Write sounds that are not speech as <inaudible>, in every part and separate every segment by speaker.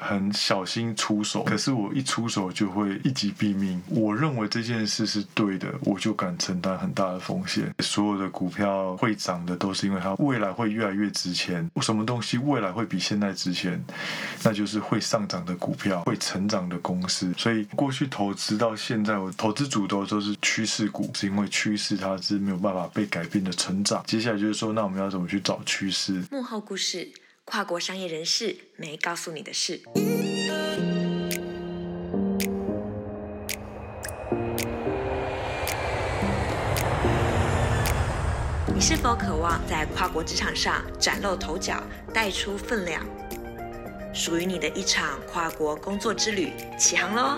Speaker 1: 很小心出手，可是我一出手就会一击毙命。我认为这件事是对的，我就敢承担很大的风险。所有的股票会涨的，都是因为它未来会越来越值钱。什么东西未来会比现在值钱？那就是会上涨的股票，会成长的公司。所以过去投资到现在，我投资主都都是趋势股，是因为趋势它是没有办法被改变的成长。接下来就是说，那我们要怎么去找趋势？
Speaker 2: 幕后故事，跨国商业人士没告诉你的事。你是否渴望在跨国职场上崭露头角，带出分量？属于你的一场跨国工作之旅起航喽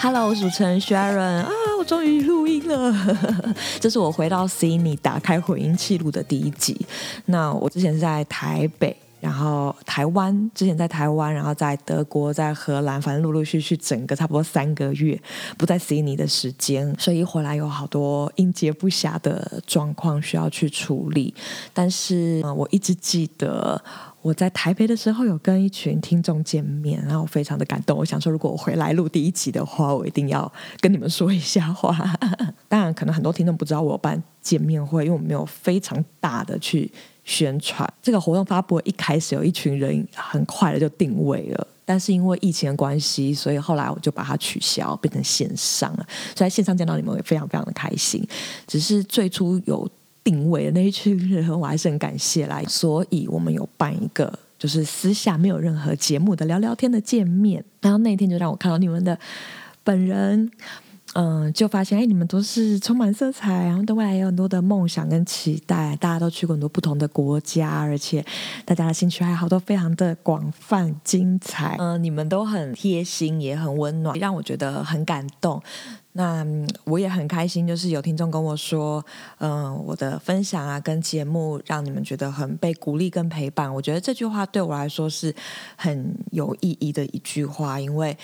Speaker 2: ！Hello，主持人 Sharon，终于录音了。<laughs> 这是我回到悉尼打开混音记录的第一集。那我之前在台北。然后台湾之前在台湾，然后在德国，在荷兰，反正陆陆续续整个差不多三个月不在悉尼的时间，<laughs> 所以回来有好多应接不暇的状况需要去处理。但是我一直记得我在台北的时候有跟一群听众见面，然后我非常的感动。我想说，如果我回来录第一集的话，我一定要跟你们说一下话。<laughs> 当然，可能很多听众不知道我有办见面会，因为我没有非常大的去。宣传这个活动发布一开始有一群人很快的就定位了，但是因为疫情的关系，所以后来我就把它取消，变成线上了。所以在线上见到你们也非常非常的开心。只是最初有定位的那一群人，我还是很感谢来。所以我们有办一个就是私下没有任何节目的聊聊天的见面，然后那天就让我看到你们的本人。嗯，就发现哎，你们都是充满色彩，然后对未来有很多的梦想跟期待。大家都去过很多不同的国家，而且大家的兴趣爱好都非常的广泛精彩。嗯，你们都很贴心，也很温暖，让我觉得很感动。那我也很开心，就是有听众跟我说，嗯，我的分享啊跟节目让你们觉得很被鼓励跟陪伴。我觉得这句话对我来说是很有意义的一句话，因为。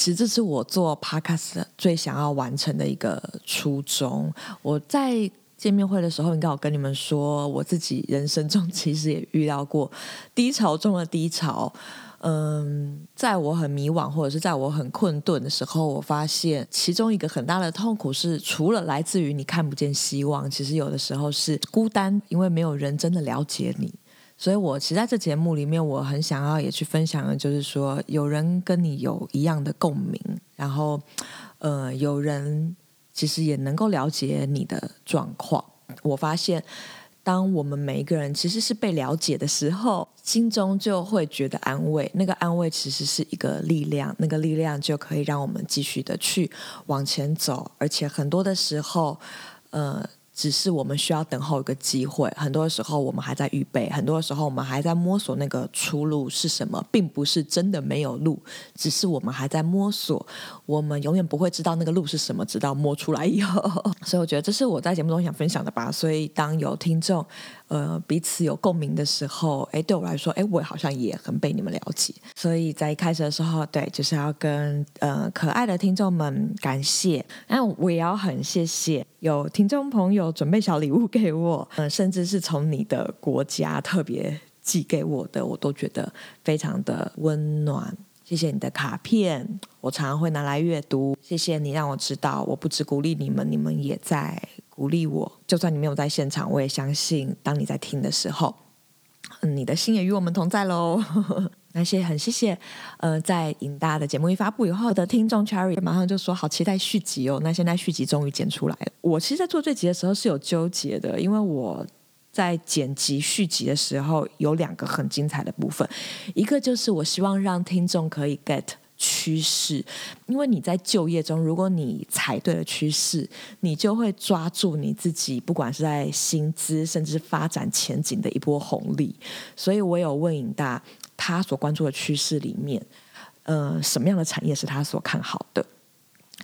Speaker 2: 其实这是我做 podcast 最想要完成的一个初衷。我在见面会的时候，应该有跟你们说，我自己人生中 <laughs> 其实也遇到过低潮中的低潮。嗯，在我很迷惘或者是在我很困顿的时候，我发现其中一个很大的痛苦是，除了来自于你看不见希望，其实有的时候是孤单，因为没有人真的了解你。所以，我其实在这节目里面，我很想要也去分享的，就是说，有人跟你有一样的共鸣，然后，呃，有人其实也能够了解你的状况。我发现，当我们每一个人其实是被了解的时候，心中就会觉得安慰。那个安慰其实是一个力量，那个力量就可以让我们继续的去往前走，而且很多的时候，呃。只是我们需要等候一个机会，很多时候我们还在预备，很多时候我们还在摸索那个出路是什么，并不是真的没有路，只是我们还在摸索，我们永远不会知道那个路是什么，直到摸出来以后。<laughs> 所以我觉得这是我在节目中想分享的吧。所以当有听众。呃，彼此有共鸣的时候，哎，对我来说，哎，我好像也很被你们了解。所以在一开始的时候，对，就是要跟呃可爱的听众们感谢。那我也要很谢谢有听众朋友准备小礼物给我，呃，甚至是从你的国家特别寄给我的，我都觉得非常的温暖。谢谢你的卡片，我常常会拿来阅读。谢谢你让我知道，我不只鼓励你们，你们也在。鼓励我，就算你没有在现场，我也相信，当你在听的时候，嗯，你的心也与我们同在喽。<laughs> 那些很谢谢，呃，在影大的节目一发布以后的听众 Cherry 马上就说好期待续集哦。那现在续集终于剪出来了。我其实，在做这集的时候是有纠结的，因为我在剪辑续集的时候有两个很精彩的部分，一个就是我希望让听众可以 get。趋势，因为你在就业中，如果你踩对了趋势，你就会抓住你自己，不管是在薪资甚至发展前景的一波红利。所以我有问尹大，他所关注的趋势里面，呃，什么样的产业是他所看好的？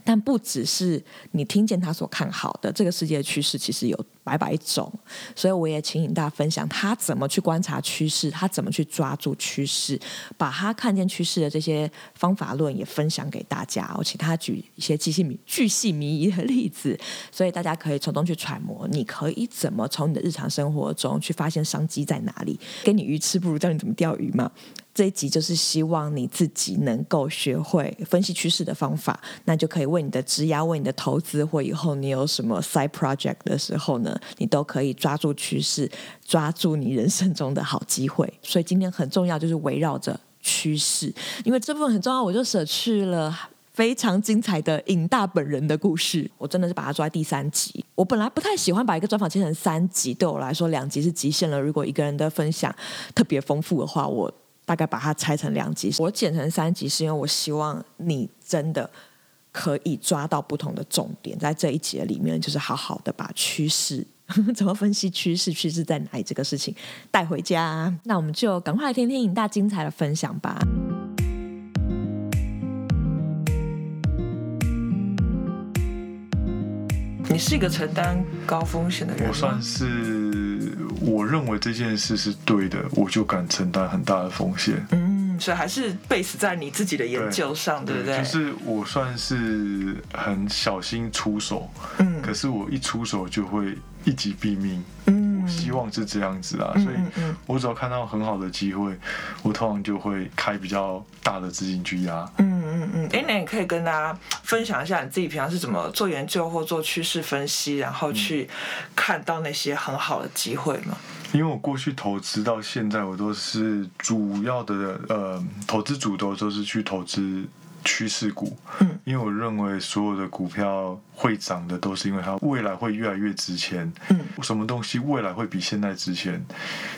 Speaker 2: 但不只是你听见他所看好的，这个世界的趋势其实有百百种，所以我也请尹大分享他怎么去观察趋势，他怎么去抓住趋势，把他看见趋势的这些方法论也分享给大家。我请他举一些巨细迷巨细靡遗的例子，所以大家可以从中去揣摩，你可以怎么从你的日常生活中去发现商机在哪里。给你鱼吃，不如教你怎么钓鱼嘛。这一集就是希望你自己能够学会分析趋势的方法，那就可以为你的职涯、为你的投资，或以后你有什么 side project 的时候呢，你都可以抓住趋势，抓住你人生中的好机会。所以今天很重要，就是围绕着趋势，因为这部分很重要，我就舍去了非常精彩的尹大本人的故事。我真的是把它抓在第三集。我本来不太喜欢把一个专访切成三集，对我来说两集是极限了。如果一个人的分享特别丰富的话，我。大概把它拆成两集，我剪成三集，是因为我希望你真的可以抓到不同的重点，在这一节里面，就是好好的把趋势 <laughs> 怎么分析趋势，趋势在哪里这个事情带回家。那我们就赶快来听听尹大精彩的分享吧。你是一个承担高风险的人，
Speaker 1: 我算是。我认为这件事是对的，我就敢承担很大的风险。
Speaker 2: 嗯，所以还是 base 在你自己的研究上，对，对不对？
Speaker 1: 就是我算是很小心出手，嗯，可是我一出手就会一击毙命。嗯，我希望是这样子啊，所以我只要看到很好的机会，我通常就会开比较大的资金去压。嗯
Speaker 2: 嗯嗯。哎，那你可以跟大家分享一下你自己平常是怎么做研究或做趋势分析，然后去看到那些很好的机会吗？
Speaker 1: 因为我过去投资到现在，我都是主要的呃投资主都都是去投资趋势股，嗯，因为我认为所有的股票会涨的都是因为它未来会越来越值钱，嗯，什么东西未来会比现在值钱，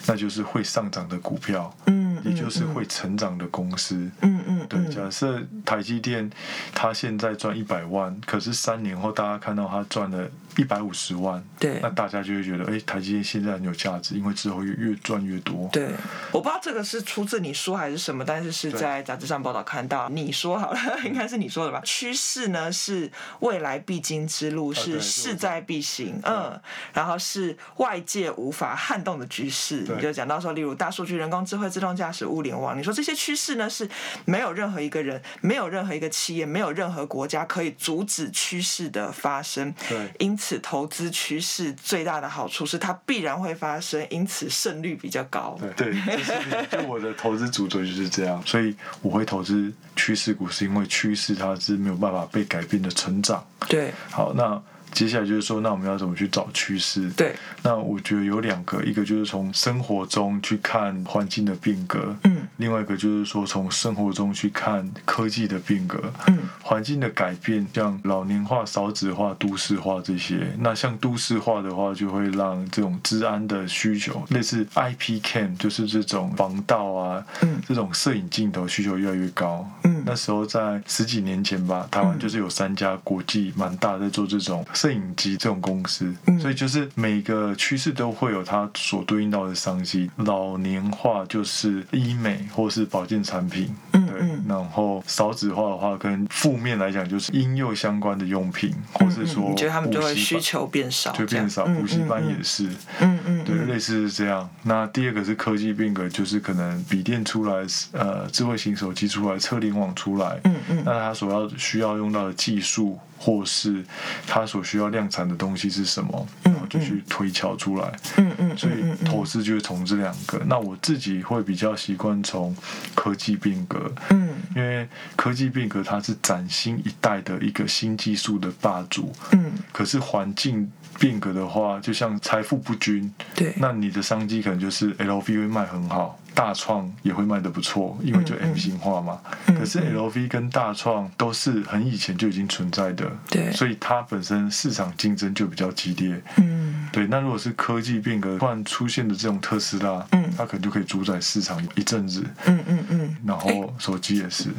Speaker 1: 那就是会上涨的股票，嗯，也就是会成长的公司，嗯嗯，对，假设台积电它现在赚一百万，可是三年后大家看到它赚了。一百五十万，对，那大家就会觉得，哎，台积电现在很有价值，因为之后越越赚越多。
Speaker 2: 对，我不知道这个是出自你说还是什么，但是是在杂志上报道看到你说好了，<laughs> 应该是你说的吧？趋势呢是未来必经之路，是势在必行，嗯，然后是外界无法撼动的局势。你就讲到说，例如大数据、人工智慧、自动驾驶、物联网，你说这些趋势呢是没有任何一个人、没有任何一个企业、没有任何国家可以阻止趋势的发生。对，因此。此投资趋势最大的好处是它必然会发生，因此胜率比较高。
Speaker 1: 对，就是就我的投资主轴就是这样，所以我会投资趋势股，是因为趋势它是没有办法被改变的成长。
Speaker 2: 对，
Speaker 1: 好，那。接下来就是说，那我们要怎么去找趋势？
Speaker 2: 对，
Speaker 1: 那我觉得有两个，一个就是从生活中去看环境的变革，嗯，另外一个就是说从生活中去看科技的变革，嗯，环境的改变，像老年化、少子化、都市化这些。那像都市化的话，就会让这种治安的需求，类似 IP cam，就是这种防盗啊，嗯，这种摄影镜头需求越来越高。嗯，那时候在十几年前吧，台湾就是有三家国际蛮大在做这种。摄影机这种公司，所以就是每个趋势都会有它所对应到的商机。老年化就是医美或是保健产品，对。然后少子化的话，跟负面来讲就是婴幼相关的用品，或是说，
Speaker 2: 觉得他们就会需求变少，
Speaker 1: 就变少。补习班也是，嗯嗯，对，类似是这样。那第二个是科技变革，就是可能笔电出来，呃，智慧型手机出来，车联网出来，嗯嗯，那它所要需要用到的技术。或是他所需要量产的东西是什么，然后就去推敲出来。嗯嗯，所以投资就是从这两个。那我自己会比较习惯从科技变革，嗯，因为科技变革它是崭新一代的一个新技术的霸主，嗯，可是环境变革的话，就像财富不均，对，那你的商机可能就是 LV 会卖很好。大创也会卖得不错，因为就 M 型化嘛。可是 LV 跟大创都是很以前就已经存在的，对，所以它本身市场竞争就比较激烈。嗯，对。那如果是科技变革突然出现的这种特斯拉，嗯，它可能就可以主宰市场一阵子。嗯嗯嗯。然后手机也是。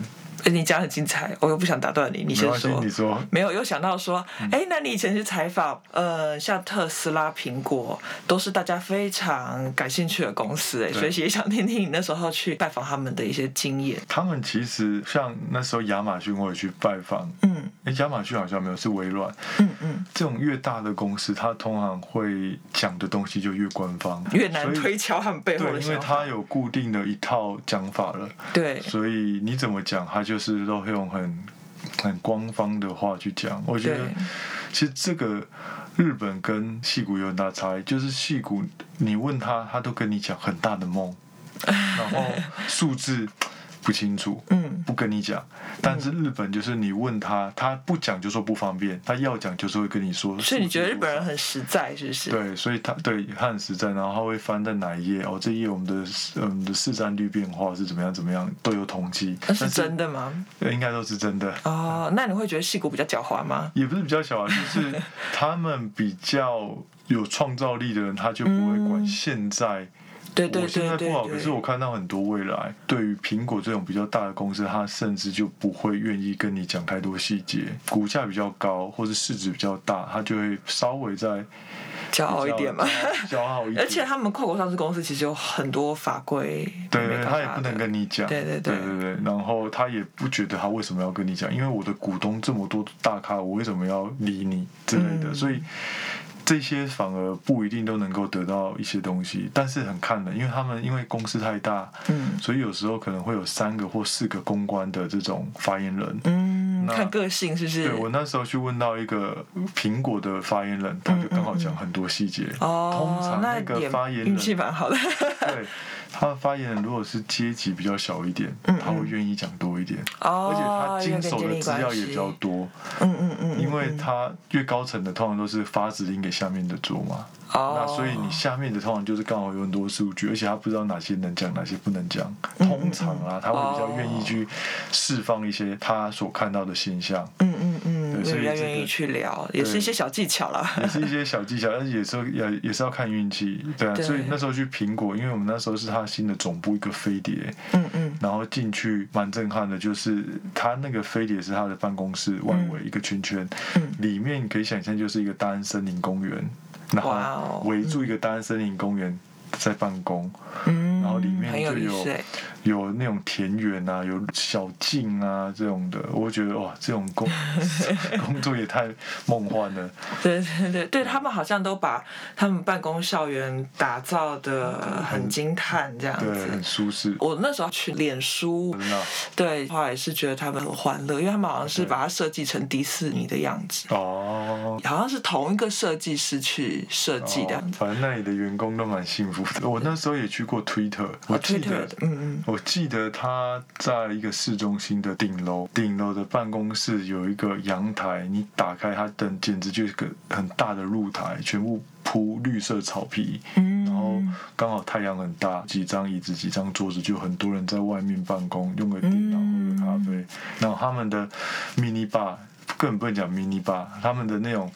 Speaker 3: 你讲很精彩，我又不想打断你，你先说。
Speaker 1: 你说。
Speaker 3: 没有，又想到说，哎、嗯，那你以前去采访，呃，像特斯拉、苹果，都是大家非常感兴趣的公司，哎，所以也想听听你那时候去拜访他们的一些经验。
Speaker 1: 他们其实像那时候亚马逊，我也去拜访。
Speaker 3: 嗯。
Speaker 1: 哎，亚马逊好像没有，是微软。
Speaker 3: 嗯嗯。
Speaker 1: 这种越大的公司，它通常会讲的东西就越官方，
Speaker 3: 越难推敲他们背后的。
Speaker 1: 对，因为它有固定的一套讲法了。
Speaker 3: 对。
Speaker 1: 所以你怎么讲，它就是都会用很很官方的话去讲。我觉得，其实这个日本跟戏骨有很大差异，就是戏骨你问他，他都跟你讲很大的梦，然后数字。不清楚，
Speaker 3: 嗯，
Speaker 1: 不跟你讲。但是日本就是你问他，他不讲就说不方便，他要讲就是会跟你说。
Speaker 3: 所以你觉得日本人很实在，是不是？
Speaker 1: 对，所以他对他很实在，然后他会翻在哪一页哦，这一页我们的嗯的市占率变化是怎么样怎么样都有统计。
Speaker 3: 那是真的吗？
Speaker 1: 应该都是真的。
Speaker 3: 哦，那你会觉得戏骨比较狡猾吗？
Speaker 1: 也不是比较狡猾，就是他们比较有创造力的人，他就不会管现在。嗯
Speaker 3: 对对对对对，
Speaker 1: 我现在不好，可是我看到很多未来，对于苹果这种比较大的公司，他甚至就不会愿意跟你讲太多细节。股价比较高，或者市值比较大，他就会稍微再
Speaker 3: 骄傲一点嘛，
Speaker 1: 骄傲一点。
Speaker 3: 而且他们跨国上市公司其实有很多法规，
Speaker 1: 对对，他也不能跟你讲，
Speaker 3: 对对对
Speaker 1: 对对对。然后他也不觉得他为什么要跟你讲，因为我的股东这么多大咖，我为什么要理你之类的，嗯、所以。这些反而不一定都能够得到一些东西，但是很看的，因为他们因为公司太大，
Speaker 3: 嗯，
Speaker 1: 所以有时候可能会有三个或四个公关的这种发言人，
Speaker 3: 嗯，看个性是不是？
Speaker 1: 对，我那时候去问到一个苹果的发言人，他就刚好讲很多细节。
Speaker 3: 哦、嗯，
Speaker 1: 通常那个发言人
Speaker 3: 运气蛮好的。
Speaker 1: 对。他的发言人如果是阶级比较小一
Speaker 3: 点，
Speaker 1: 他会愿意讲多一点，
Speaker 3: 哦、
Speaker 1: 而且他经手的资料也比较多，
Speaker 3: 嗯嗯嗯，
Speaker 1: 因为他越高层的通常都是发指令给下面的做嘛。
Speaker 3: Oh.
Speaker 1: 那所以你下面的通常就是刚好有很多数据，而且他不知道哪些能讲，哪些不能讲。通常啊，他会比较愿意去释放一些他所看到的现象。
Speaker 3: 嗯嗯嗯，
Speaker 1: 对，所以、这个、
Speaker 3: 愿意去聊，也是一些小技巧啦。
Speaker 1: 也是一些 <laughs> 小技巧，但是也是也也是要看运气。对啊，对，所以那时候去苹果，因为我们那时候是他新的总部一个飞碟。
Speaker 3: 嗯嗯。
Speaker 1: 然后进去蛮震撼的，就是他那个飞碟是他的办公室外围一个圈圈，
Speaker 3: 嗯，
Speaker 1: 里面可以想象就是一个大安森林公园。然后围住一个大安森林公园在办公，
Speaker 3: 嗯，
Speaker 1: 然后里面就有。
Speaker 3: 有
Speaker 1: 有那种田园啊，有小径啊这种的，我觉得哇，这种工 <laughs> 工作也太梦幻了。<laughs>
Speaker 3: 对对对对，他们好像都把他们办公校园打造的很惊叹，这样子，
Speaker 1: 对，很舒适。
Speaker 3: 我那时候去脸书，对，后来是觉得他们很欢乐，因为他们好像是把它设计成迪士尼的样子。
Speaker 1: 哦，
Speaker 3: 好像是同一个设计师去设计的样子。
Speaker 1: 反正那里的员工都蛮幸福的。我那时候也去过 Twitter，我记得，
Speaker 3: 嗯嗯。
Speaker 1: 我记得他在一个市中心的顶楼，顶楼的办公室有一个阳台，你打开它灯，简直就是个很大的露台，全部铺绿色草皮，
Speaker 3: 嗯，
Speaker 1: 然后刚好太阳很大，几张椅子、几张桌子，就很多人在外面办公，用个电脑、喝个咖啡。然后他们的 mini bar 根本不能讲 mini bar，他们的那种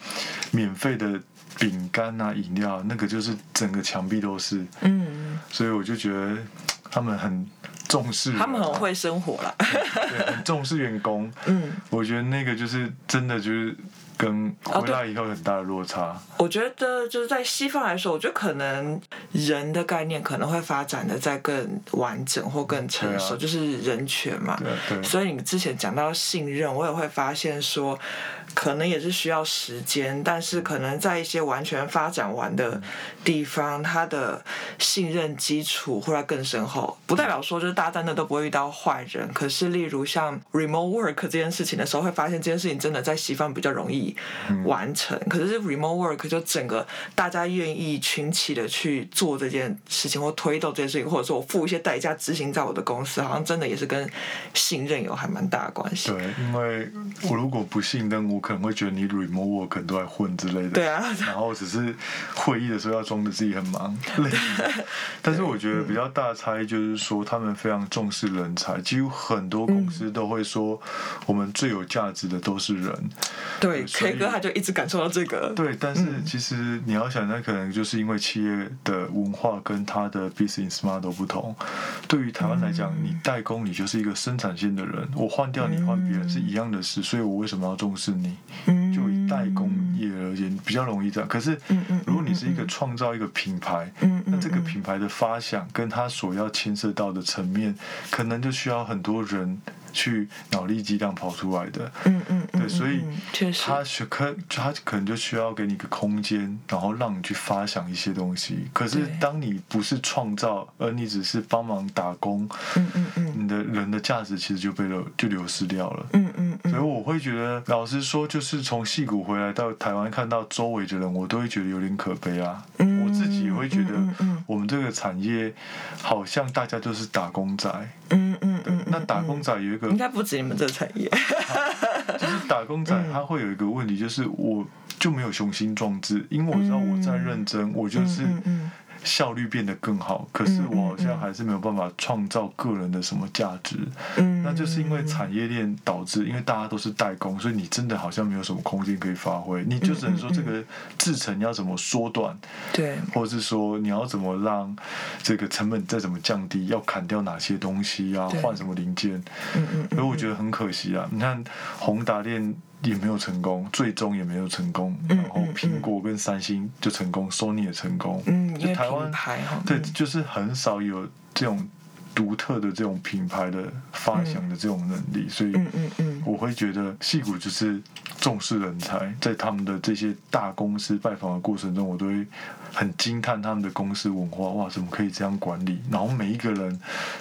Speaker 1: 免费的饼干啊、饮料，那个就是整个墙壁都是，
Speaker 3: 嗯，
Speaker 1: 所以我就觉得他们很。重视，
Speaker 3: 他们很会生活啦，
Speaker 1: 对，很重视员工。
Speaker 3: 嗯，
Speaker 1: 我觉得那个就是真的，就是跟回来以后很大的落差。
Speaker 3: 哦、我觉得就是在西方来说，我觉得可能人的概念可能会发展的再更完整或更成熟，啊、就是人权嘛。
Speaker 1: 对对。
Speaker 3: 所以你之前讲到信任，我也会发现说。可能也是需要时间，但是可能在一些完全发展完的地方，它的信任基础会更深厚。不代表说就是大家真的都不会遇到坏人，可是例如像 remote work 这件事情的时候，会发现这件事情真的在西方比较容易完成。可是 remote work 就整个大家愿意群起的去做这件事情，或推动这件事情，或者说我付一些代价执行在我的公司，好像真的也是跟信任有还蛮大的关系。
Speaker 1: 对，因为我如果不信任我。可能会觉得你 remote work 可能都在混之类的。
Speaker 2: 对啊。
Speaker 1: 然后只是会议的时候要装的自己很忙，累。<laughs> 但是我觉得比较大的差异就是说，他们非常重视人才，几乎很多公司都会说，我们最有价值的都是人。
Speaker 2: 对，K 哥他就一直感受到这个。
Speaker 1: 对，但是其实你要想，那可能就是因为企业的文化跟他的 business model 不同。对于台湾来讲，你代工，你就是一个生产线的人，我换掉你换别人是一样的事，所以我为什么要重视你？就以代工业而言，比较容易这样。可是，如果你是一个创造一个品牌，那这个品牌的发想跟它所要牵涉到的层面，可能就需要很多人。去脑力激荡跑出来的，
Speaker 2: 嗯嗯，
Speaker 1: 对，所以他
Speaker 2: 学
Speaker 1: 可他可能就需要给你一个空间，然后让你去发想一些东西。可是当你不是创造，而你只是帮忙打工，
Speaker 2: 嗯嗯嗯，
Speaker 1: 你的人的价值其实就被流就流失掉了，
Speaker 2: 嗯嗯嗯。所以
Speaker 1: 我会觉得，老实说，就是从戏谷回来到台湾，看到周围的人，我都会觉得有点可悲啊。我自己也会觉得，我们这个产业好像大家都是打工仔，
Speaker 2: 嗯嗯嗯。
Speaker 1: 那打工仔有一个
Speaker 2: 应该不止你们这个产业，<laughs>
Speaker 1: 就是打工仔他会有一个问题，就是我就没有雄心壮志，因为我知道我在认真，我就是。效率变得更好，可是我好像还是没有办法创造个人的什么价值。嗯，那就是因为产业链导致，因为大家都是代工，所以你真的好像没有什么空间可以发挥。你就只能说这个制程要怎么缩短，
Speaker 2: 对，
Speaker 1: 或者是说你要怎么让这个成本再怎么降低，要砍掉哪些东西啊，换什么零件。嗯嗯，所以我觉得很可惜啊。你看宏达电。也没有成功，最终也没有成功。然后苹果跟三星就成功，Sony 也成功。
Speaker 2: 嗯，
Speaker 1: 就台湾
Speaker 2: 嗯、
Speaker 1: 对，就是很少有这种独特的这种品牌的发想的这种能力，所以我会觉得戏骨就是重视人才，在他们的这些大公司拜访的过程中，我都会。很惊叹他们的公司文化，哇，怎么可以这样管理？然后每一个人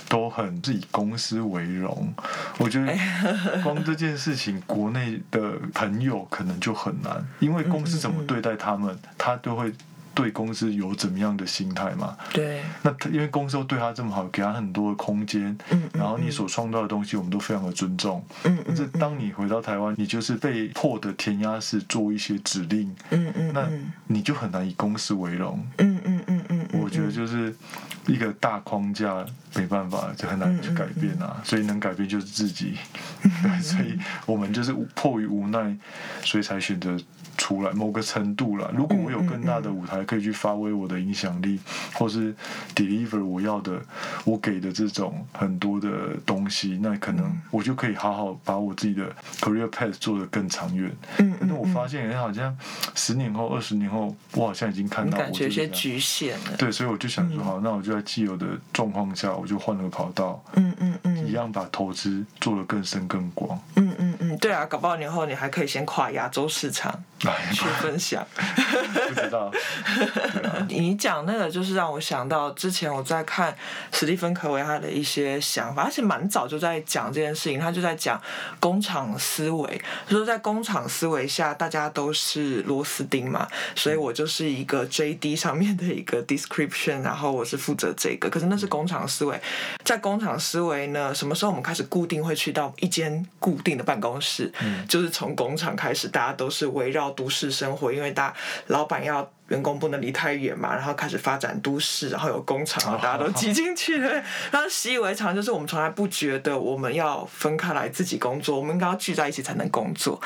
Speaker 1: 都很以公司为荣。我觉得 <laughs> 光这件事情，国内的朋友可能就很难，因为公司怎么对待他们，他都会。对公司有怎么样的心态嘛？
Speaker 2: 对。
Speaker 1: 那他因为公司都对他这么好，给他很多的空间，嗯，然后你所创造的东西，我们都非常的尊重，嗯，但是当你回到台湾，你就是被迫的填鸭式做一些指令，嗯嗯，那你就很难以公司为荣，嗯嗯嗯嗯，我觉得就是一个大框架没办法，就很难去改变啊，所以能改变就是自己，对，所以我们就是迫于无奈，所以才选择。出来某个程度了，如果我有更大的舞台可以去发挥我的影响力，或是 deliver 我要的、我给的这种很多的东西，那可能我就可以好好把我自己的 career path 做得更长远。嗯，那我发现，好像十年后、二十年后，我好像已经看到我
Speaker 2: 感觉有些局限了。
Speaker 1: 对，所以我就想说，好，那我就在既有的状况下，我就换了个跑道。嗯嗯嗯，一样把投资做得更深更广。
Speaker 2: 嗯嗯嗯，对啊，搞不好年后你还可以先跨亚洲市场。去分享，
Speaker 1: 不知道。<laughs>
Speaker 2: 你讲那个就是让我想到之前我在看史蒂芬·科维他的一些想法，而且蛮早就在讲这件事情。他就在讲工厂思维，说在工厂思维下，大家都是螺丝钉嘛，所以我就是一个 JD 上面的一个 description，然后我是负责这个。可是那是工厂思维，在工厂思维呢，什么时候我们开始固定会去到一间固定的办公室？嗯，就是从工厂开始，大家都是围绕。都市生活，因为大老板要。员工不能离太远嘛，然后开始发展都市，然后有工厂，大家都挤进去了。然后习以为常，就是我们从来不觉得我们要分开来自己工作，我们应该要聚在一起才能工作。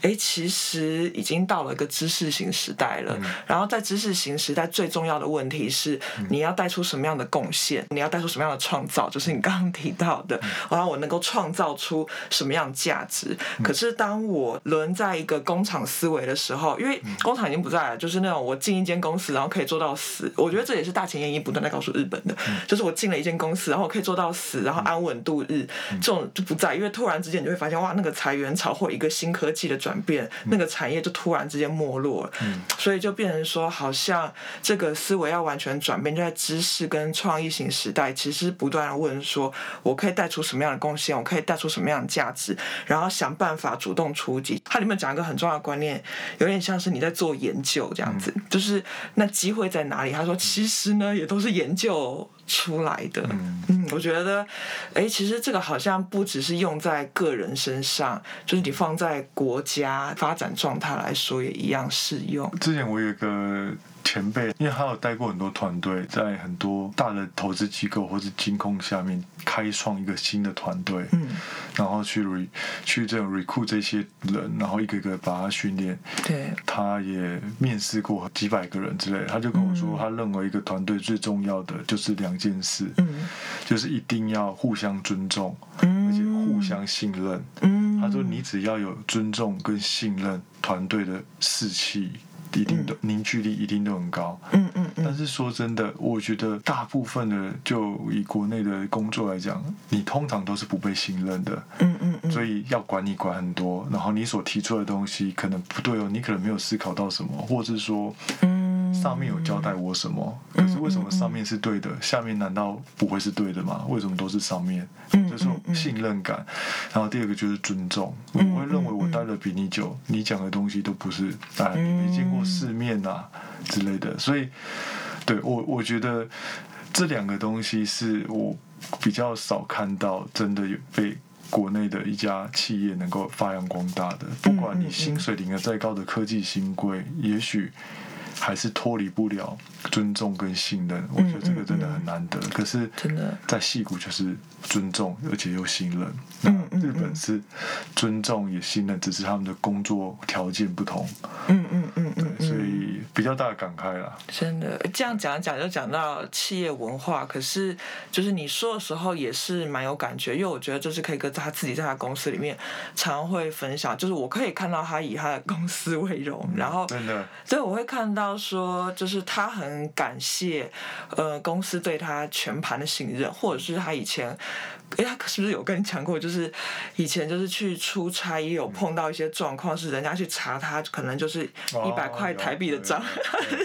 Speaker 2: 哎，其实已经到了一个知识型时代了。然后在知识型时代，最重要的问题是你要带出什么样的贡献，你要带出什么样的创造，就是你刚刚提到的，然后我能够创造出什么样价值。可是当我轮在一个工厂思维的时候，因为工厂已经不在了，就是那种我。进一间公司，然后可以做到死，我觉得这也是大前研一不断在告诉日本的，嗯、就是我进了一间公司，然后可以做到死，然后安稳度日，嗯、这种就不在，因为突然之间你就会发现，哇，那个裁员潮或一个新科技的转变，嗯、那个产业就突然之间没落了，嗯、所以就变成说，好像这个思维要完全转变，就在知识跟创意型时代，其实不断的问说，我可以带出什么样的贡献，我可以带出什么样的价值，然后想办法主动出击。它里面讲一个很重要的观念，有点像是你在做研究这样子，嗯就是那机会在哪里？他说，其实呢，也都是研究出来的。嗯，嗯，我觉得，哎，其实这个好像不只是用在个人身上，就是你放在国家发展状态来说，也一样适用。
Speaker 1: 之前我有个。前辈，因为他有带过很多团队，在很多大的投资机构或是金控下面开创一个新的团队，嗯，然后去 re 去这种 recruit 这些人，然后一个一个把他训练。
Speaker 2: 对，
Speaker 1: 他也面试过几百个人之类，他就跟我说，他认为一个团队最重要的就是两件事，嗯，就是一定要互相尊重，嗯，而且互相信任，嗯，他说你只要有尊重跟信任，团队的士气。一定的凝聚力一定都很高，嗯嗯，但是说真的，我觉得大部分的就以国内的工作来讲，你通常都是不被信任的，嗯嗯，所以要管你管很多，然后你所提出的东西可能不对哦，你可能没有思考到什么，或者是说，上面有交代我什么，可是为什么上面是对的，下面难道不会是对的吗？为什么都是上面？就是信任感，然后第二个就是尊重，我会认为我待的比你久，你讲的东西都不是，哎，你没见过。世面啊之类的，所以对我我觉得这两个东西是我比较少看到，真的有被国内的一家企业能够发扬光大的。不管你薪水领的再高的科技新规，也许。还是脱离不了尊重跟信任，我觉得这个真的很难得。可是，在戏骨就是尊重，而且又信任。那日本是尊重也信任，只是他们的工作条件不同。嗯嗯嗯比较大的感慨啦。
Speaker 2: 真的，这样讲讲就讲到企业文化，可是就是你说的时候也是蛮有感觉，因为我觉得这是可以跟他自己在他公司里面常会分享，就是我可以看到他以他的公司为荣，然后
Speaker 1: 真的，
Speaker 2: 所以我会看到。说就是他很感谢，呃，公司对他全盘的信任，或者是他以前。哎，他是不是有跟你讲过？就是以前就是去出差，也有碰到一些状况，是人家去查他，可能就是一百块台币的账，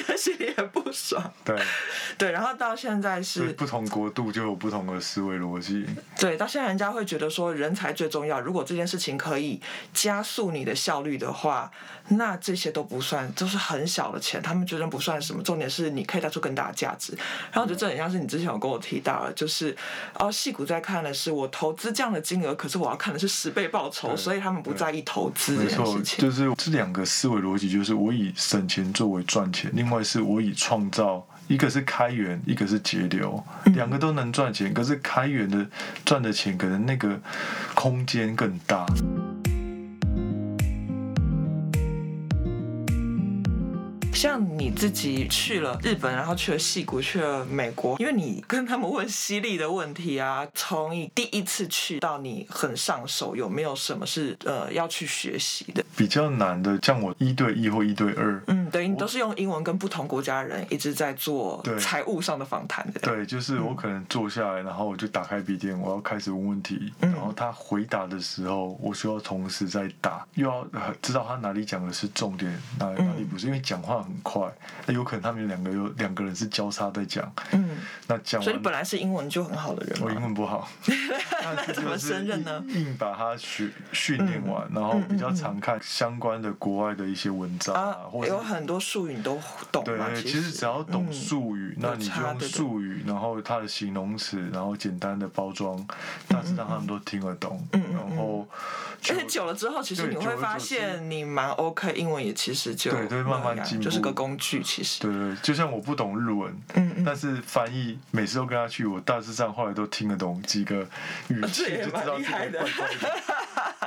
Speaker 2: 他心里很不爽。
Speaker 1: 对，<laughs>
Speaker 2: 对，然后到现在是
Speaker 1: 不同国度就有不同的思维逻辑。
Speaker 2: 对，到现在人家会觉得说人才最重要。如果这件事情可以加速你的效率的话，那这些都不算，都是很小的钱，他们觉得不算什么。重点是你可以带出更大的价值。然后我觉得这很像是你之前有跟我提到的，就是哦，戏骨在看的。是我投资这样的金额，可是我要看的是十倍报酬，所以他们不在意投资这件事情。
Speaker 1: 就是这两个思维逻辑，就是我以省钱作为赚钱，另外是我以创造，一个是开源，一个是节流，两个都能赚钱，可是开源的赚的钱可能那个空间更大。
Speaker 2: 像你自己去了日本，然后去了西谷，去了美国，因为你跟他们问犀利的问题啊。从你第一次去到你很上手，有没有什么是呃要去学习的？
Speaker 1: 比较难的，像我一对一或一对二，
Speaker 2: 嗯，对，你都是用英文跟不同国家的人一直在做财务上的访谈的。
Speaker 1: 对，就是我可能坐下来，然后我就打开笔电，我要开始问问题，然后他回答的时候，我需要同时在打，又要知道他哪里讲的是重点，哪哪里不是，因为讲话。很快，那有可能他们两个有两个人是交叉在讲，嗯，那讲完，
Speaker 2: 所以本来是英文就很好的人，
Speaker 1: 我英文不好，<laughs>
Speaker 2: 那怎么胜任呢？
Speaker 1: 硬把它训训练完，然后比较常看相关的国外的一些文章啊，或者
Speaker 2: 有很多术语你都懂。
Speaker 1: 对，其实只要懂术语，那你就用术语，然后它的形容词，然后简单的包装，大致上他们都听得懂。然后，
Speaker 2: 而且久了之后，其实你会发现你蛮 OK，英文也其实就
Speaker 1: 对，对，慢慢进步。
Speaker 2: 是个工具，其实
Speaker 1: 对对，就像我不懂日文，嗯嗯，但是翻译每次都跟他去，我大致上后来都听得懂几个语气，就知道这个怪怪的。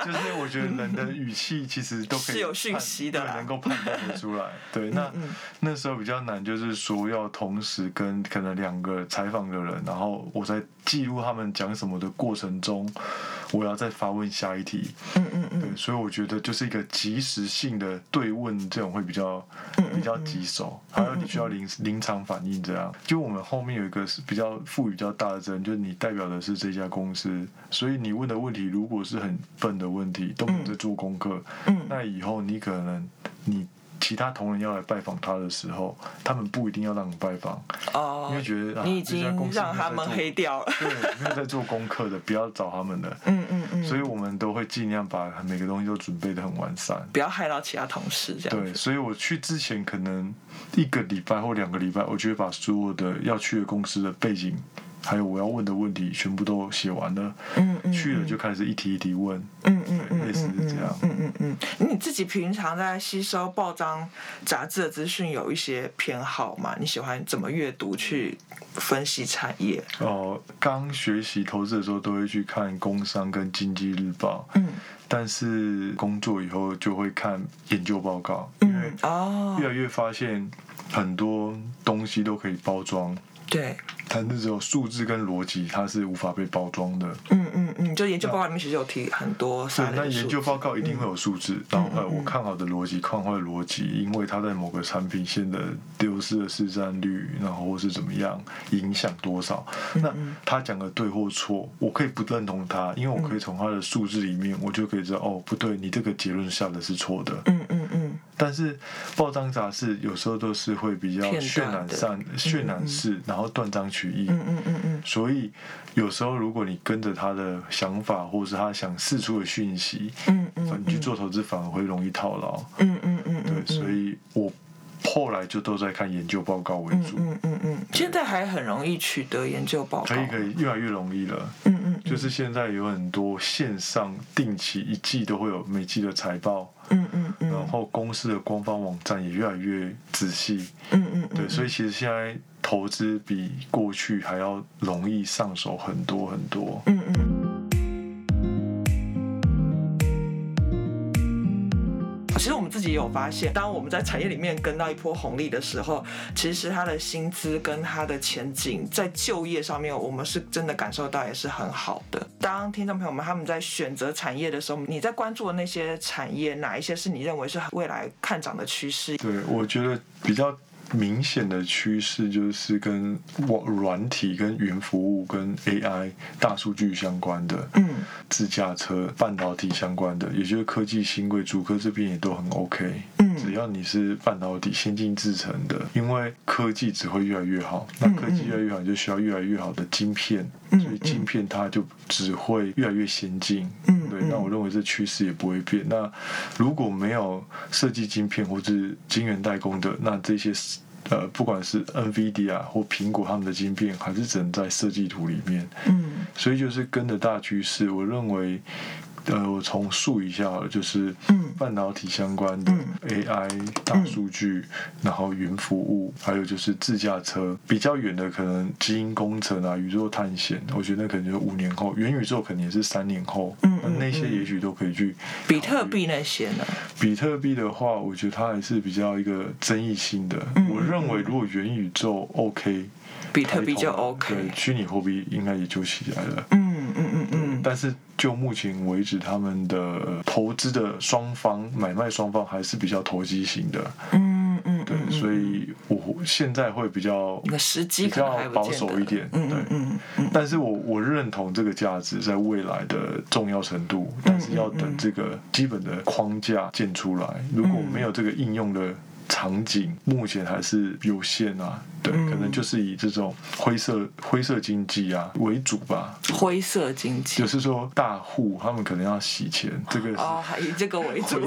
Speaker 1: 就是我觉得人的语气其实都可以
Speaker 2: 是有讯息的，
Speaker 1: 能够判断得出来。对，那那时候比较难，就是说要同时跟可能两个采访的人，然后我在记录他们讲什么的过程中，我要再发问下一题。嗯嗯嗯，对，所以我觉得就是一个及时性的对问，这种会比较比较棘手。还有你需要临临场反应，这样。就我们后面有一个是比较赋予比较大的责任，就是你代表的是这家公司，所以你问的问题如果是很笨的问题，都没有在做功课，那以后你可能你其他同仁要来拜访他的时候，他们不一定要让你拜访，
Speaker 3: 哦，
Speaker 1: 因为觉得、啊、
Speaker 3: 你已经让他们 <laughs> 黑掉了，
Speaker 1: 对，没有在做功课的，不要找他们的。<laughs>
Speaker 3: 嗯嗯嗯。
Speaker 1: 所以我们都会尽量把每个东西都准备的很完善，
Speaker 3: 不要害到其他同事这样。
Speaker 1: 对，所以我去之前可能一个礼拜或两个礼拜，我就会把所有的要去的公司的背景。还有我要问的问题全部都写完了，
Speaker 3: 嗯嗯，
Speaker 1: 去了就开始一题一题问，
Speaker 3: 嗯嗯嗯，
Speaker 1: 类似是这样，
Speaker 3: 嗯嗯嗯。你自己平常在吸收报章杂志的资讯有一些偏好吗？你喜欢怎么阅读去分析产业？
Speaker 1: 哦，刚学习投资的时候都会去看工商跟经济日报，
Speaker 3: 嗯，
Speaker 1: 但是工作以后就会看研究报告，
Speaker 3: 嗯，
Speaker 1: 因为哦，越来越发现很多东西都可以包装。
Speaker 3: 对，
Speaker 1: 但是只有数字跟逻辑，它是无法被包装的。
Speaker 3: 嗯嗯嗯，就研究报告里面其实有提很多。
Speaker 1: 对，那研究报告一定会有数字，
Speaker 3: 嗯、
Speaker 1: 然后我看好的逻辑，看坏的逻辑，因为它在某个产品线的丢失的市占率，然后或是怎么样影响多少。
Speaker 3: 嗯、
Speaker 1: 那他讲的对或错，我可以不认同他，因为我可以从他的数字里面，我就可以知道，哦，不对，你这个结论下的是错的。
Speaker 3: 嗯嗯嗯。
Speaker 1: 但是报章杂志有时候都是会比较渲染上渲染式，然后断章取义。
Speaker 3: 嗯嗯嗯嗯。
Speaker 1: 所以有时候如果你跟着他的想法，或者是他想释出的讯息，
Speaker 3: 嗯嗯，
Speaker 1: 你去做投资反而会容易套牢。
Speaker 3: 嗯嗯嗯。
Speaker 1: 对，所以我后来就都在看研究报告为主。
Speaker 3: 嗯嗯嗯。现在还很容易取得研究报告。
Speaker 1: 可以可以，越来越容易了。
Speaker 3: 嗯嗯。
Speaker 1: 就是现在有很多线上定期一季都会有每季的财报。
Speaker 3: 嗯嗯嗯，
Speaker 1: 然后公司的官方网站也越来越仔细，
Speaker 3: 嗯嗯，
Speaker 1: 对，所以其实现在投资比过去还要容易上手很多很多，
Speaker 3: 嗯嗯。也有发现，当我们在产业里面跟到一波红利的时候，其实他的薪资跟他的前景在就业上面，我们是真的感受到也是很好的。当听众朋友们他们在选择产业的时候，你在关注的那些产业，哪一些是你认为是未来看涨的趋势？
Speaker 1: 对，我觉得比较。明显的趋势就是跟网软体、跟云服务、跟 AI、大数据相关的，
Speaker 3: 嗯，
Speaker 1: 自驾车、半导体相关的，也就是科技新贵，主科这边也都很 OK，
Speaker 3: 嗯，
Speaker 1: 只要你是半导体先进制成的，因为科技只会越来越好，那科技越来越好，就需要越来越好的晶片，所以晶片它就只会越来越先进，嗯，对，那我认为这趋势也不会变。那如果没有设计晶片或是晶圆代工的，那这些。呃，不管是 NVIDIA 或苹果他们的晶片，还是只能在设计图里面。
Speaker 3: 嗯，
Speaker 1: 所以就是跟着大趋势，我认为。呃，我重述一下，就是半导体相关的 AI、大数据，然后云服务，还有就是自驾车。比较远的可能基因工程啊、宇宙探险，我觉得那可能就是五年后，元宇宙肯定也是三年后。
Speaker 3: 嗯，
Speaker 1: 那些也许都可以去。
Speaker 3: 比特币那些呢？
Speaker 1: 比特币的话，我觉得它还是比较一个争议性的。我认为如果元宇宙 OK，
Speaker 3: 比特币就 OK，
Speaker 1: 对，虚拟货币应该也就起来了。
Speaker 3: 嗯嗯嗯嗯，
Speaker 1: 但是。就目前为止，他们的投资的双方买卖双方还是比较投机型的。
Speaker 3: 嗯嗯，
Speaker 1: 对，所以我现在会比较比较保守一点。对，嗯嗯。但是我我认同这个价值在未来的重要程度，但是要等这个基本的框架建出来。如果没有这个应用的。场景目前还是有限啊，对，可能就是以这种灰色灰色经济啊为主吧。
Speaker 3: 灰色经济
Speaker 1: 就是说大户他们可能要洗钱，这个
Speaker 3: 哦，还以这个为主，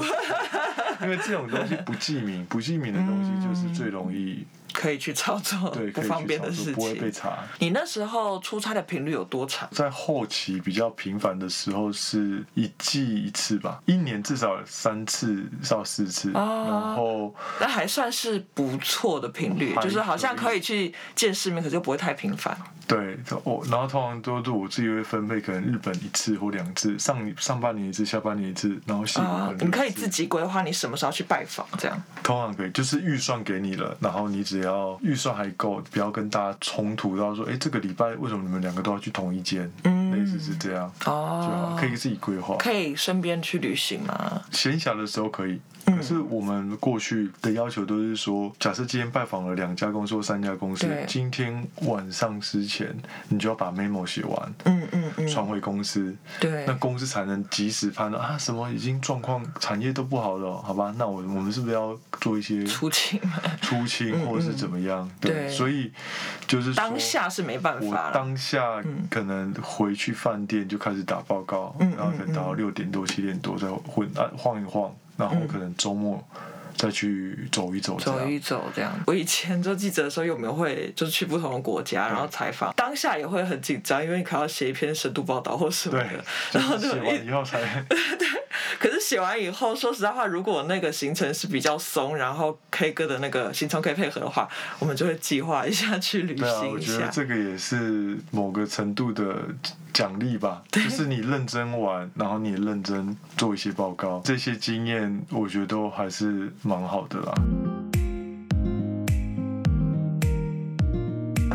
Speaker 1: 因为这种东西不记名，不记名的东西就是最容易。
Speaker 3: 可以去操作，
Speaker 1: 对，<laughs>
Speaker 3: 不方便的事情，
Speaker 1: 不会被查。
Speaker 3: 你那时候出差的频率有多长？
Speaker 1: 在后期比较频繁的时候是一季一次吧，一年至少三次到四次。哦、然后
Speaker 3: 那还算是不错的频率，就是好像可以去见世面，可是又不会太频繁。
Speaker 1: 对，哦，然后通常都是我自己会分配，可能日本一次或两次，上上半年一次，下半年一次，然后西
Speaker 3: 部你可以自己规划你什么时候去拜访，这样。
Speaker 1: 通常可以，就是预算给你了，然后你只要预算还够，不要跟大家冲突到说，哎，这个礼拜为什么你们两个都要去同一间？嗯，类似是这样。
Speaker 3: 哦，
Speaker 1: 就好，可以自己规划。
Speaker 3: 可以身边去旅行吗？
Speaker 1: 闲暇的时候可以。可是我们过去的要求都是说，假设今天拜访了两家公司或三家公司，今天晚上之前你就要把 memo 写完，
Speaker 3: 嗯嗯嗯，传
Speaker 1: 回公司，
Speaker 3: 对，
Speaker 1: 那公司才能及时判断啊，什么已经状况产业都不好了，好吧？那我我们是不是要做一些
Speaker 3: 出清？
Speaker 1: 出清或者是怎么样？对，所以就是
Speaker 3: 当下是没办法，
Speaker 1: 我当下可能回去饭店就开始打报告，然后等到六点多七点多再混啊晃一晃，然后可能周末。再去走一走，
Speaker 3: 走一走这样。我以前做记者的时候，有没有会就是去不同的国家，然后采访，嗯、当下也会很紧张，因为你可能要写一篇深度报道或什么的，
Speaker 1: 对
Speaker 3: 然后
Speaker 1: 就写完以后才 <laughs>
Speaker 3: 对，可是写完以后，说实在话，如果那个行程是比较松，然后 K 歌的那个行程可以配合的话，我们就会计划一下去旅行一下。
Speaker 1: 我觉得这个也是某个程度的。奖励吧，就是你认真玩，然后你也认真做一些报告，这些经验我觉得都还是蛮好的啦。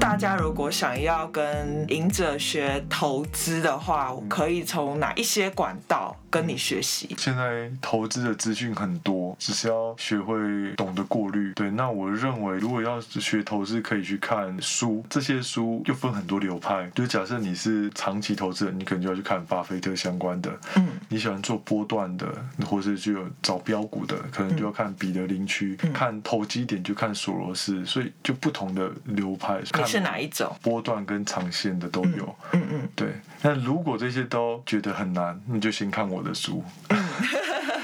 Speaker 3: 大家如果想要跟赢者学投资的话，可以从哪一些管道？跟你学习。
Speaker 1: 现在投资的资讯很多，只是要学会懂得过滤。对，那我认为，如果要学投资，可以去看书。这些书又分很多流派。就假设你是长期投资人，你可能就要去看巴菲特相关的。
Speaker 3: 嗯。
Speaker 1: 你喜欢做波段的，或是就有找标股的，可能就要看彼得林区。嗯。看投机点就看索罗斯。所以就不同的流派。
Speaker 3: 你是哪一种？
Speaker 1: 波段跟长线的都有。
Speaker 3: 嗯嗯。
Speaker 1: 对。那如果这些都觉得很难，你就先看我的书。<laughs>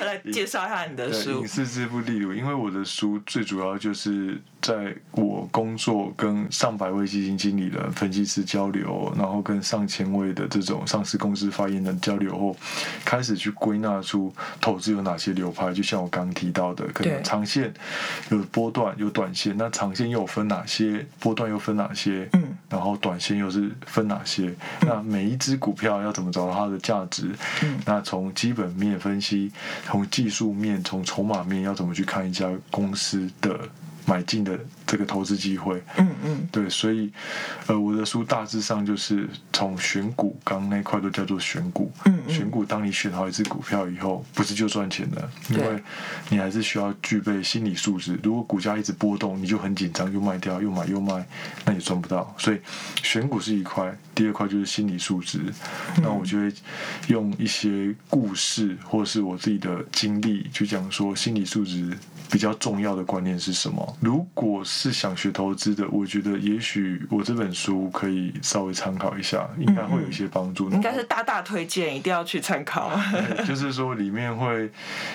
Speaker 3: 来介绍一下你的书。
Speaker 1: 隐士致富地图，因为我的书最主要就是。在我工作跟上百位基金经理人、分析师交流，然后跟上千位的这种上市公司发言人交流后，开始去归纳出投资有哪些流派。就像我刚刚提到的，可能长线有波段，有短线。那长线又分哪些？波段又分哪些？
Speaker 3: 嗯，
Speaker 1: 然后短线又是分哪些？那每一只股票要怎么找到它的价值？
Speaker 3: 嗯，
Speaker 1: 那从基本面分析，从技术面，从筹码面要怎么去看一家公司的？买进的这个投资机会，
Speaker 3: 嗯嗯，
Speaker 1: 对，所以，呃，我的书大致上就是从选股，刚刚那块都叫做选股，
Speaker 3: 嗯嗯，
Speaker 1: 选股，当你选好一只股票以后，不是就赚钱了，因为你还是需要具备心理素质。如果股价一直波动，你就很紧张，又卖掉，又买又卖，那也赚不到。所以，选股是一块，第二块就是心理素质。那我就会用一些故事，或者是我自己的经历，去讲说心理素质。比较重要的观念是什么？如果是想学投资的，我觉得也许我这本书可以稍微参考一下，应该会有一些帮助。
Speaker 3: 应该是大大推荐，一定要去参考。<laughs>
Speaker 1: 就是说里面会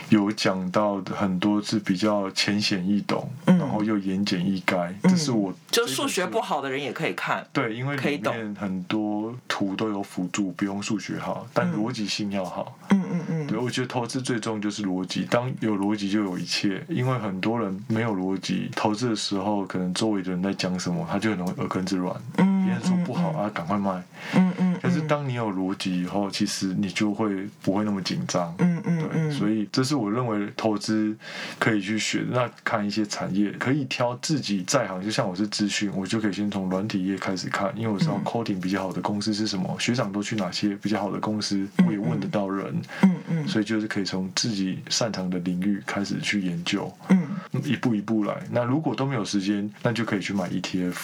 Speaker 1: 有讲到很多是比较浅显易懂，
Speaker 3: 嗯、
Speaker 1: 然后又言简意赅。这是我
Speaker 3: 就数学不好的人也可以看。
Speaker 1: 对，因为里面很多图都有辅助，不用数学好，但逻辑性要好。
Speaker 3: 嗯嗯嗯。
Speaker 1: 对，我觉得投资最重就是逻辑，当有逻辑就有一切。因为很多人没有逻辑，投资的时候可能周围的人在讲什么，他就很容易耳根子软。
Speaker 3: 嗯，
Speaker 1: 别人说不好啊，赶快卖。
Speaker 3: 嗯嗯。
Speaker 1: 但是当你有逻辑以后，其实你就会不会那么紧张。
Speaker 3: 嗯嗯。
Speaker 1: 对，所以这是我认为投资可以去学。那看一些产业，可以挑自己在行。就像我是资讯，我就可以先从软体业开始看，因为我知道 coding 比较好的公司是什么，学长都去哪些比较好的公司，我也问得到人。
Speaker 3: 嗯嗯。
Speaker 1: 所以就是可以从自己擅长的领域开始去研究。
Speaker 3: 嗯。
Speaker 1: 一步一步来。那如果都没有时间，那就可以去买 ETF。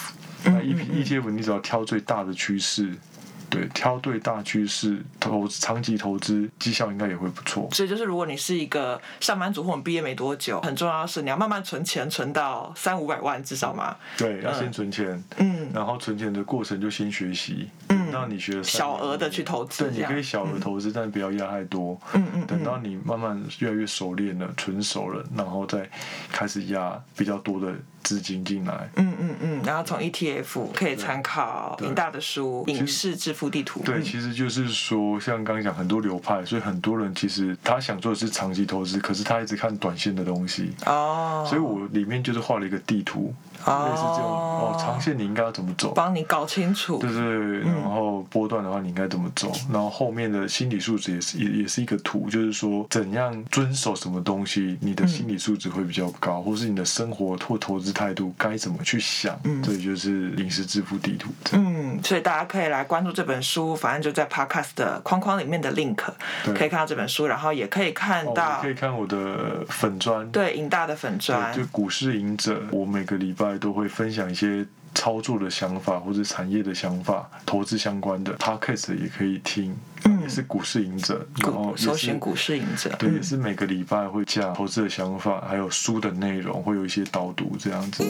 Speaker 1: 那 E P ETF 你只要挑最大的趋势。对，挑对大趋势，投长期投资绩效应该也会不错。
Speaker 3: 所以就是，如果你是一个上班族或者毕业没多久，很重要的是你要慢慢存钱，存到三五百万至少嘛。
Speaker 1: 对，要先存钱。
Speaker 3: 嗯。
Speaker 1: 然后存钱的过程就先学习。
Speaker 3: 嗯。
Speaker 1: 让你学
Speaker 3: 小额的去投资。
Speaker 1: 对，你可以小额投资，但不要压太多。
Speaker 3: 嗯嗯。
Speaker 1: 等到你慢慢越来越熟练了，纯熟了，然后再开始压比较多的。资金进来，
Speaker 3: 嗯嗯嗯，然后从 ETF 可以参考林大的书《影视致富地图》。
Speaker 1: 对，其实就是说，像刚刚讲很多流派，所以很多人其实他想做的是长期投资，可是他一直看短线的东西。
Speaker 3: 哦。
Speaker 1: 所以我里面就是画了一个地图，类似这种哦，长线你应该要怎么走，
Speaker 3: 帮你搞清楚。
Speaker 1: 对对对，然后波段的话你应该怎么走，然后后面的心理素质也是也也是一个图，就是说怎样遵守什么东西，你的心理素质会比较高，或是你的生活或投资态度该怎么去想，嗯。这就是临时致富地图。
Speaker 3: 嗯，所以大家可以来关注这本书，反正就在 Podcast 的框框里面的 link 可以看到这本书，然后也可以看到，
Speaker 1: 可以看我的粉砖，
Speaker 3: 对，银大的粉砖，
Speaker 1: 就股市赢者，我每个礼拜。都会分享一些操作的想法或者产业的想法，投资相关的 podcast 也可以听，嗯、也是股市赢者，然后
Speaker 3: 搜寻股市赢者，
Speaker 1: 对，也是每个礼拜会讲投资的想法，还有书的内容，会有一些导读这样子。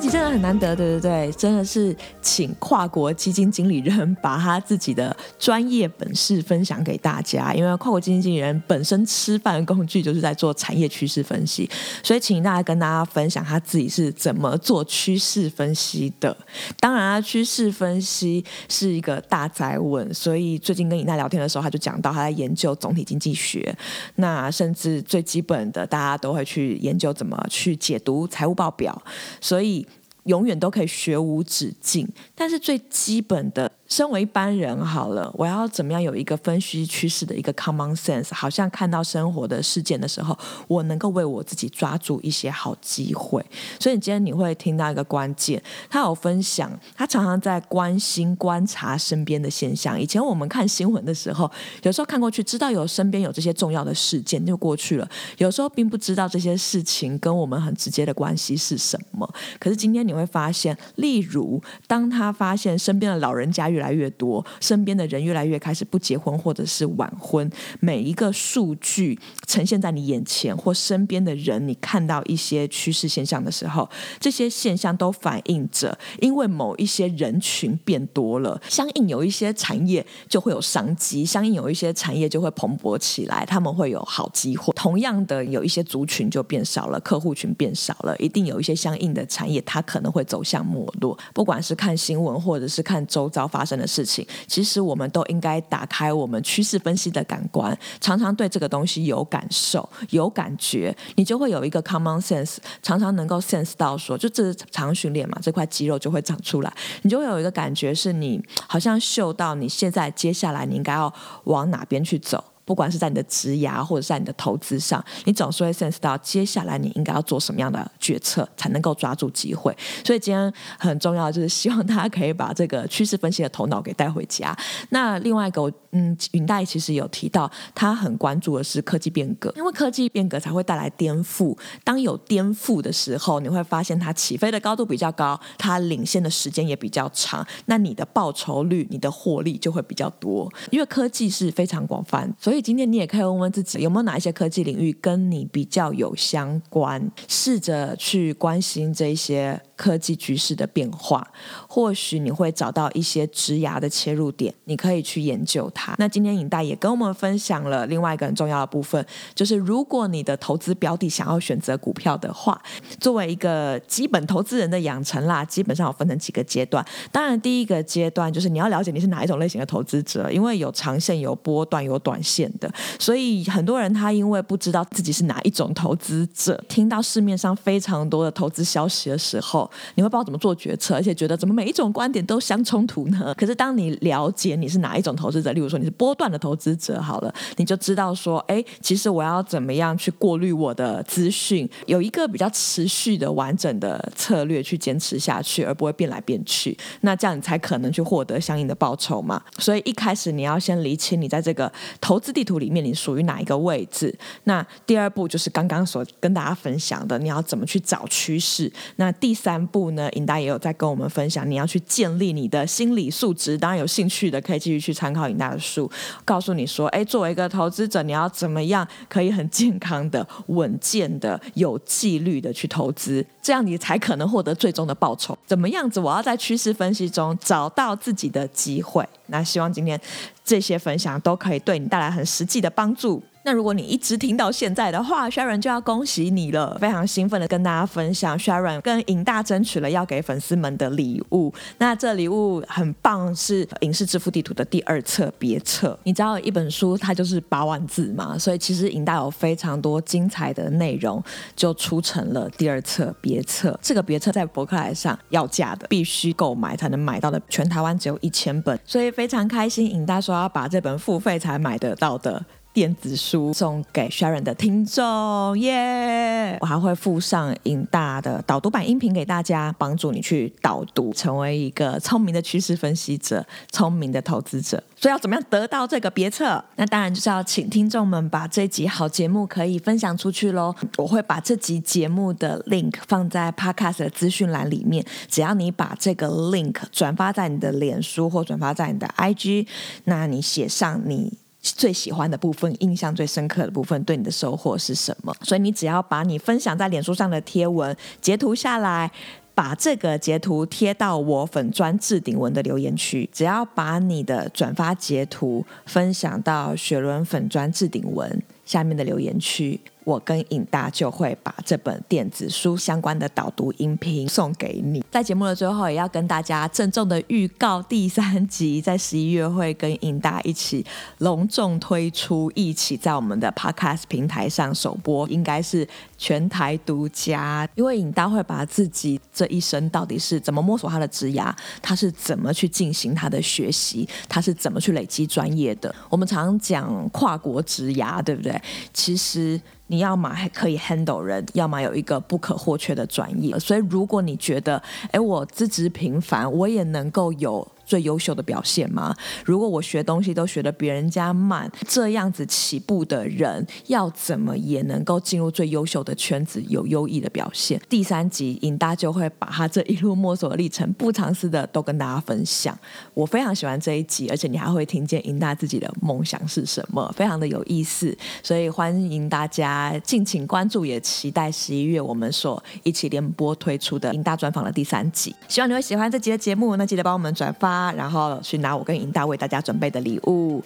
Speaker 2: 集真的很难得，对对对？真的是请跨国基金经理人把他自己的专业本事分享给大家。因为跨国基金经理人本身吃饭的工具就是在做产业趋势分析，所以请大家跟大家分享他自己是怎么做趋势分析的。当然啊，趋势分析是一个大哉问，所以最近跟尹娜聊天的时候，他就讲到他在研究总体经济学。那甚至最基本的，大家都会去研究怎么去解读财务报表，所以。永远都可以学无止境，但是最基本的。身为一般人好了，我要怎么样有一个分析趋势的一个 common sense？好像看到生活的事件的时候，我能够为我自己抓住一些好机会。所以今天你会听到一个关键，他有分享，他常常在关心观察身边的现象。以前我们看新闻的时候，有时候看过去知道有身边有这些重要的事件就过去了，有时候并不知道这些事情跟我们很直接的关系是什么。可是今天你会发现，例如当他发现身边的老人家越来越多，身边的人越来越开始不结婚或者是晚婚。每一个数据呈现在你眼前，或身边的人，你看到一些趋势现象的时候，这些现象都反映着，因为某一些人群变多了，相应有一些产业就会有商机，相应有一些产业就会蓬勃起来，他们会有好机会。同样的，有一些族群就变少了，客户群变少了，一定有一些相应的产业，它可能会走向没落。不管是看新闻，或者是看周遭发生。真的事情，其实我们都应该打开我们趋势分析的感官，常常对这个东西有感受、有感觉，你就会有一个 common sense，常常能够 sense 到说，就这是常训练嘛，这块肌肉就会长出来，你就会有一个感觉，是你好像嗅到你现在接下来你应该要往哪边去走。不管是在你的职涯或者在你的投资上，你总是会 sense 到接下来你应该要做什么样的决策，才能够抓住机会。所以今天很重要就是希望大家可以把这个趋势分析的头脑给带回家。那另外一个，嗯，云大其实有提到，他很关注的是科技变革，因为科技变革才会带来颠覆。当有颠覆的时候，你会发现它起飞的高度比较高，它领先的时间也比较长，那你的报酬率、你的获利就会比较多。因为科技是非常广泛，所以。今天你也可以问问自己，有没有哪一些科技领域跟你比较有相关？试着去关心这些科技局势的变化，或许你会找到一些职涯的切入点，你可以去研究它。那今天尹大也跟我们分享了另外一个很重要的部分，就是如果你的投资标的想要选择股票的话，作为一个基本投资人的养成啦，基本上有分成几个阶段。当然，第一个阶段就是你要了解你是哪一种类型的投资者，因为有长线、有波段、有短线。的，所以很多人他因为不知道自己是哪一种投资者，听到市面上非常多的投资消息的时候，你会不知道怎么做决策，而且觉得怎么每一种观点都相冲突呢？<laughs> 可是当你了解你是哪一种投资者，例如说你是波段的投资者，好了，你就知道说，哎，其实我要怎么样去过滤我的资讯，有一个比较持续的完整的策略去坚持下去，而不会变来变去，那这样你才可能去获得相应的报酬嘛。所以一开始你要先厘清你在这个投资地图里面你属于哪一个位置？那第二步就是刚刚所跟大家分享的，你要怎么去找趋势？那第三步呢？尹大也有在跟我们分享，你要去建立你的心理素质。当然有兴趣的可以继续去参考尹大的书，告诉你说，哎，作为一个投资者，你要怎么样可以很健康的、稳健的、有纪律的去投资，这样你才可能获得最终的报酬。怎么样子？我要在趋势分析中找到自己的机会。那希望今天。这些分享都可以对你带来很实际的帮助。那如果你一直听到现在的话，Sharon 就要恭喜你了，非常兴奋的跟大家分享，Sharon 跟尹大争取了要给粉丝们的礼物。那这礼物很棒，是《影视致富地图》的第二册别册。你知道一本书它就是八万字嘛，所以其实尹大有非常多精彩的内容，就出成了第二册别册。这个别册在博客来上要价的，必须购买才能买到的，全台湾只有一千本，所以非常开心。尹大说要把这本付费才买得到的。电子书送给 Sharon 的听众耶我还会附上尹大的导读版音频给大家，帮助你去导读，成为一个聪明的趋势分析者、聪明的投资者。所以要怎么样得到这个别册？那当然就是要请听众们把这集好节目可以分享出去喽。我会把这集节目的 link 放在 Podcast 的资讯栏里面，只要你把这个 link 转发在你的脸书或转发在你的 IG，那你写上你。最喜欢的部分，印象最深刻的部分，对你的收获是什么？所以你只要把你分享在脸书上的贴文截图下来，把这个截图贴到我粉专置顶文的留言区。只要把你的转发截图分享到雪伦粉专置顶文下面的留言区。我跟尹大就会把这本电子书相关的导读音频送给你。在节目的最后，也要跟大家郑重的预告，第三集在十一月会跟尹大一起隆重推出，一起在我们的 Podcast 平台上首播，应该是全台独家。因为尹大会把自己这一生到底是怎么摸索他的职涯，他是怎么去进行他的学习，他是怎么去累积专业的。我们常讲跨国职涯，对不对？其实。你要么还可以 handle 人，要么有一个不可或缺的专业。所以，如果你觉得，哎，我资质平凡，我也能够有。最优秀的表现吗？如果我学东西都学得比人家慢，这样子起步的人要怎么也能够进入最优秀的圈子，有优异的表现？第三集尹大就会把他这一路摸索的历程不藏私的都跟大家分享。我非常喜欢这一集，而且你还会听见尹大自己的梦想是什么，非常的有意思。所以欢迎大家敬请关注，也期待十一月我们所一起联播推出的尹大专访的第三集。希望你会喜欢这集的节目，那记得帮我们转发。然后去拿我跟尹大为大家准备的礼物，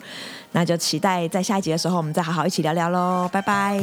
Speaker 2: 那就期待在下一集的时候，我们再好好一起聊聊喽，拜拜。